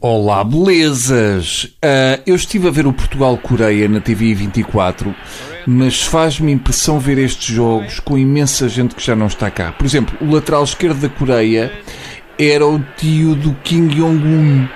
Olá, belezas! Uh, eu estive a ver o Portugal-Coreia na TV 24, mas faz-me impressão ver estes jogos com imensa gente que já não está cá. Por exemplo, o lateral esquerdo da Coreia era o tio do Kim Jong-un.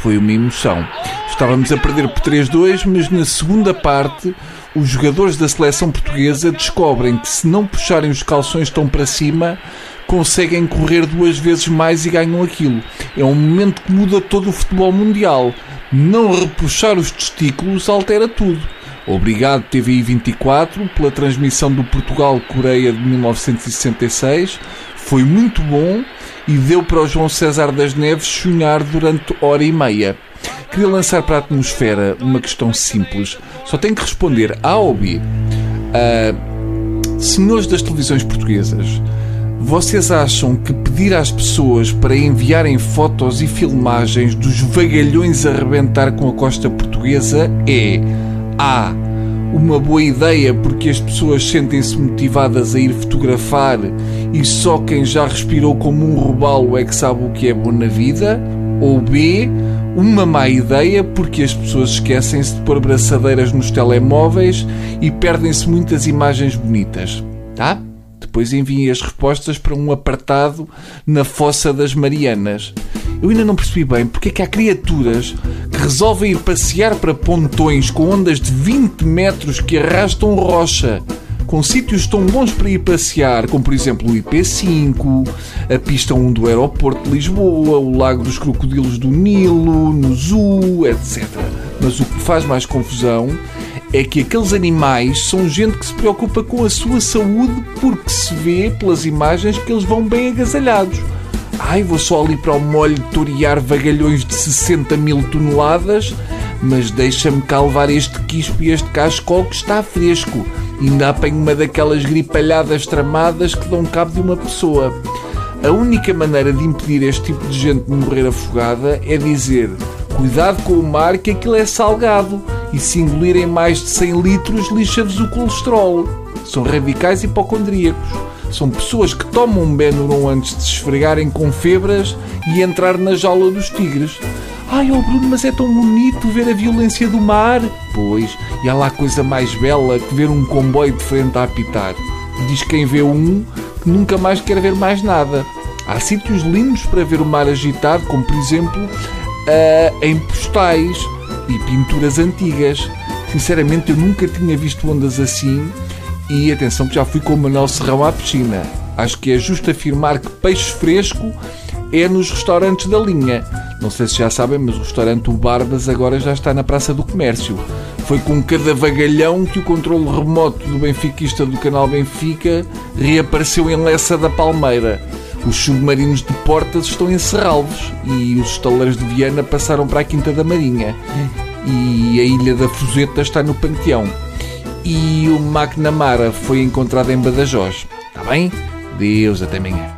Foi uma emoção. Estávamos a perder por 3-2, mas na segunda parte os jogadores da seleção portuguesa descobrem que se não puxarem os calções tão para cima, conseguem correr duas vezes mais e ganham aquilo. É um momento que muda todo o futebol mundial. Não repuxar os testículos altera tudo. Obrigado TVI 24 pela transmissão do Portugal-Coreia de 1966. Foi muito bom e deu para o João César das Neves sonhar durante hora e meia. Queria lançar para a atmosfera uma questão simples. Só tem que responder A ou B. Uh, senhores das televisões portuguesas, vocês acham que pedir às pessoas para enviarem fotos e filmagens dos vagalhões a arrebentar com a costa portuguesa é A. Uma boa ideia porque as pessoas sentem-se motivadas a ir fotografar e só quem já respirou como um robalo é que sabe o que é bom na vida? Ou B. Uma má ideia porque as pessoas esquecem-se de pôr braçadeiras nos telemóveis e perdem-se muitas imagens bonitas. Tá? Depois enviem as respostas para um apartado na Fossa das Marianas. Eu ainda não percebi bem porque é que há criaturas que resolvem ir passear para pontões com ondas de 20 metros que arrastam rocha com sítios tão bons para ir passear, como por exemplo o IP5, a pista 1 do aeroporto de Lisboa, o Lago dos Crocodilos do Nilo, no Zoo, etc. Mas o que faz mais confusão é que aqueles animais são gente que se preocupa com a sua saúde porque se vê pelas imagens que eles vão bem agasalhados. Ai, vou só ali para o molho torear vagalhões de 60 mil toneladas, mas deixa-me cá levar este quispo e este cascol que está fresco. Ainda apanho uma daquelas gripalhadas tramadas que dão cabo de uma pessoa. A única maneira de impedir este tipo de gente de morrer afogada é dizer cuidado com o mar que aquilo é salgado e se engolirem mais de 100 litros lixa-vos o colesterol. São radicais hipocondríacos. São pessoas que tomam um Benuron antes de se esfregarem com febras e entrar na jaula dos tigres. Ai, oh Bruno, mas é tão bonito ver a violência do mar. Pois, e há lá coisa mais bela que ver um comboio de frente a apitar. Diz quem vê um que nunca mais quer ver mais nada. Há sítios lindos para ver o mar agitado, como por exemplo uh, em postais e pinturas antigas. Sinceramente, eu nunca tinha visto ondas assim e atenção que já fui com o Manuel Serrão à piscina. Acho que é justo afirmar que peixe fresco é nos restaurantes da linha. Não sei se já sabem, mas o restaurante O Barbas agora já está na Praça do Comércio. Foi com cada vagalhão que o controle remoto do benfiquista do canal Benfica reapareceu em Lessa da Palmeira. Os submarinos de Portas estão em Serralves e os estaleiros de Viana passaram para a Quinta da Marinha. E a Ilha da Fuseta está no Panteão. E o McNamara foi encontrado em Badajoz. Está bem? Deus, até amanhã.